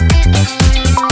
Música